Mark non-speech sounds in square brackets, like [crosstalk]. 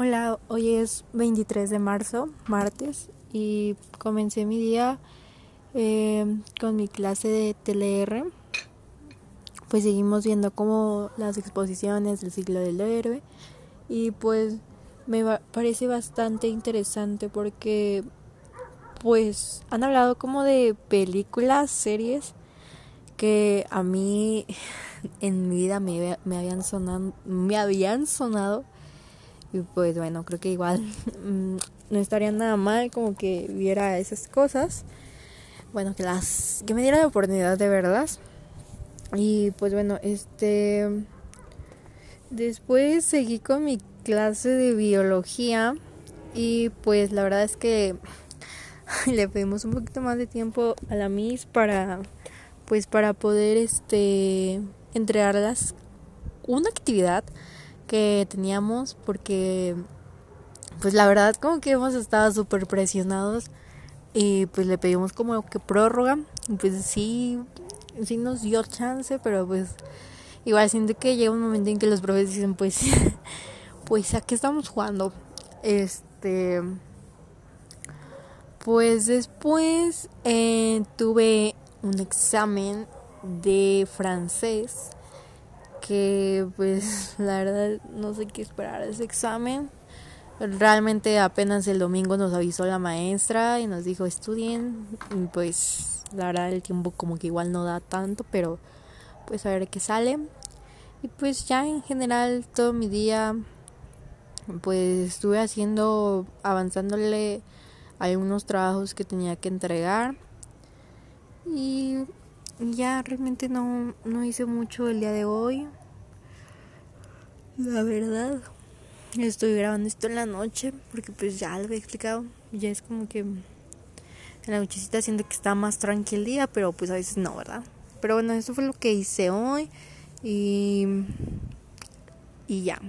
Hola, hoy es 23 de marzo, martes, y comencé mi día eh, con mi clase de TLR. Pues seguimos viendo como las exposiciones del ciclo del héroe y pues me parece bastante interesante porque pues han hablado como de películas, series que a mí [laughs] en mi vida me, me habían sonado, me habían sonado y pues bueno, creo que igual [laughs] mm, no estaría nada mal como que viera esas cosas. Bueno, que las que me diera la oportunidad de verlas. Y pues bueno, este después seguí con mi clase de biología y pues la verdad es que [laughs] le pedimos un poquito más de tiempo a la Miss para pues para poder este entregarlas una actividad que teníamos porque pues la verdad como que hemos estado súper presionados y pues le pedimos como que prórroga. Y pues sí, sí nos dio chance, pero pues igual siento que llega un momento en que los profes dicen pues [laughs] pues a qué estamos jugando este pues después eh, tuve un examen de francés que pues la verdad no sé qué esperar ese examen. Realmente apenas el domingo nos avisó la maestra y nos dijo estudien y pues la verdad el tiempo como que igual no da tanto, pero pues a ver qué sale. Y pues ya en general todo mi día pues estuve haciendo avanzándole algunos trabajos que tenía que entregar y ya realmente no, no hice mucho el día de hoy. La verdad, estoy grabando esto en la noche porque pues ya lo he explicado. Ya es como que en la nochecita siento que está más tranquilo el día, pero pues a veces no, ¿verdad? Pero bueno, eso fue lo que hice hoy y, y ya.